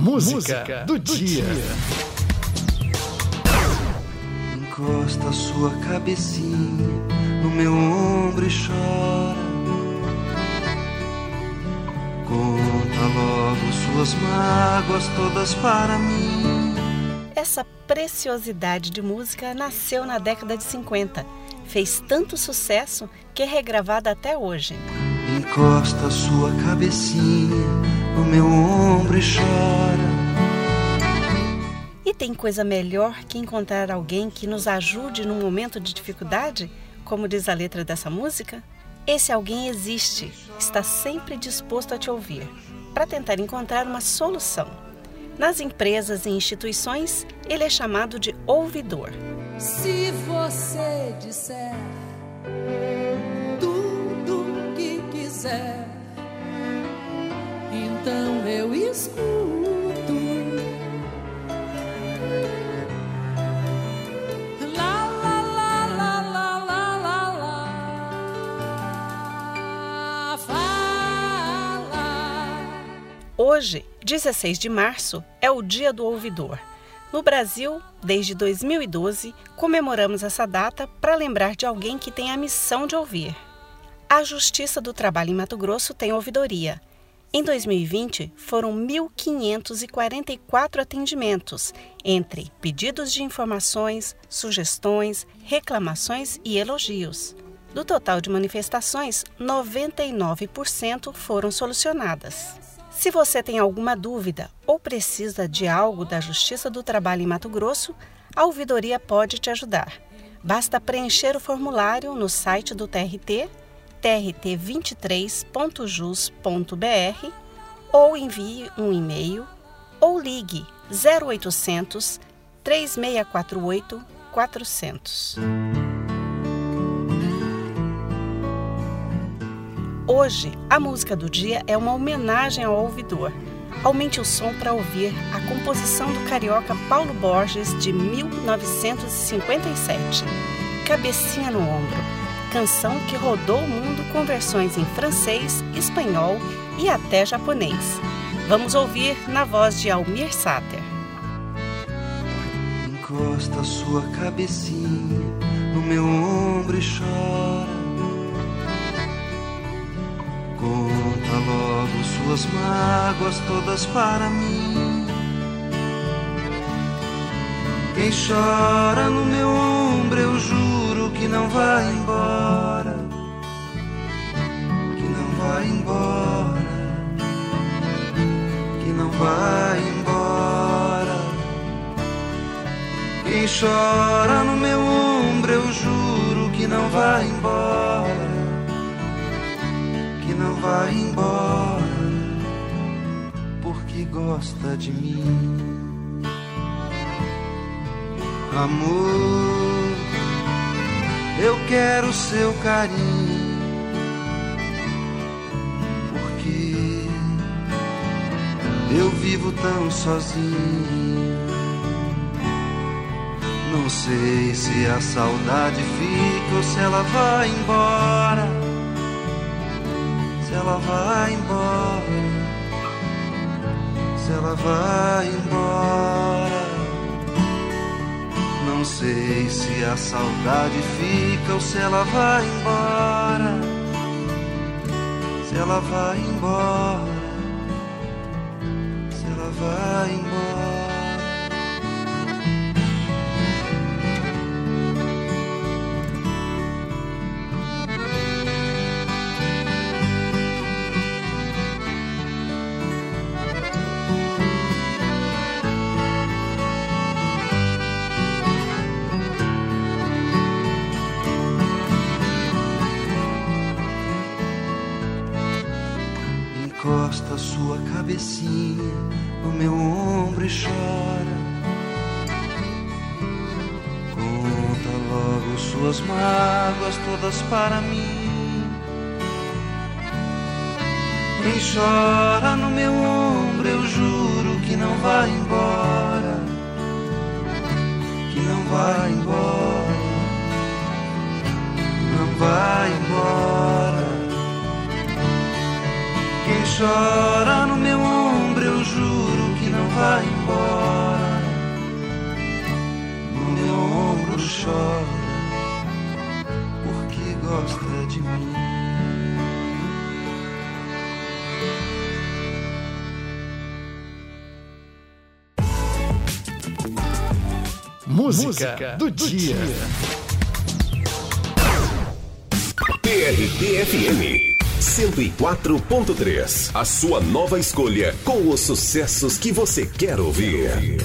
Música, Música do, do dia. dia. Encosta sua cabecinha no meu ombro e chora. Conta logo suas mágoas todas para mim. Essa preciosidade de música nasceu na década de 50. Fez tanto sucesso que é regravada até hoje. Encosta sua cabecinha no meu ombro e chora. Tem coisa melhor que encontrar alguém que nos ajude num momento de dificuldade, como diz a letra dessa música? Esse alguém existe, está sempre disposto a te ouvir, para tentar encontrar uma solução. Nas empresas e instituições, ele é chamado de ouvidor. Se você disser tudo que quiser, então eu escuto. Hoje, 16 de março, é o Dia do Ouvidor. No Brasil, desde 2012, comemoramos essa data para lembrar de alguém que tem a missão de ouvir. A Justiça do Trabalho em Mato Grosso tem ouvidoria. Em 2020, foram 1.544 atendimentos, entre pedidos de informações, sugestões, reclamações e elogios. Do total de manifestações, 99% foram solucionadas. Se você tem alguma dúvida ou precisa de algo da Justiça do Trabalho em Mato Grosso, a ouvidoria pode te ajudar. Basta preencher o formulário no site do TRT, trt23.jus.br, ou envie um e-mail ou ligue 0800 3648 400. Hoje, a música do dia é uma homenagem ao ouvidor. Aumente o som para ouvir a composição do carioca Paulo Borges de 1957, Cabecinha no Ombro, canção que rodou o mundo com versões em francês, espanhol e até japonês. Vamos ouvir na voz de Almir Sater. Encosta sua cabecinha no meu ombro e chora Conta logo suas mágoas todas para mim. Quem chora no meu ombro, eu juro que não vai embora. Que não vai embora. Que não vai embora. Quem chora no meu ombro, eu juro que não vai embora não vai embora porque gosta de mim. Amor, eu quero seu carinho. Porque eu vivo tão sozinho. Não sei se a saudade fica ou se ela vai embora se ela vai embora, se ela vai embora. Não sei se a saudade fica ou se ela vai embora, se ela vai embora, se ela vai embora. Encosta sua cabecinha no meu ombro e chora. Conta logo suas mágoas todas para mim. Quem chora no meu ombro, eu juro que não vai embora. Que não vai embora. Chora no meu ombro, eu juro que não vai embora. No meu ombro chora, porque gosta de mim. Música, Música do, do, dia. dia. TRT-FM 104.3. A sua nova escolha com os sucessos que você quer ouvir.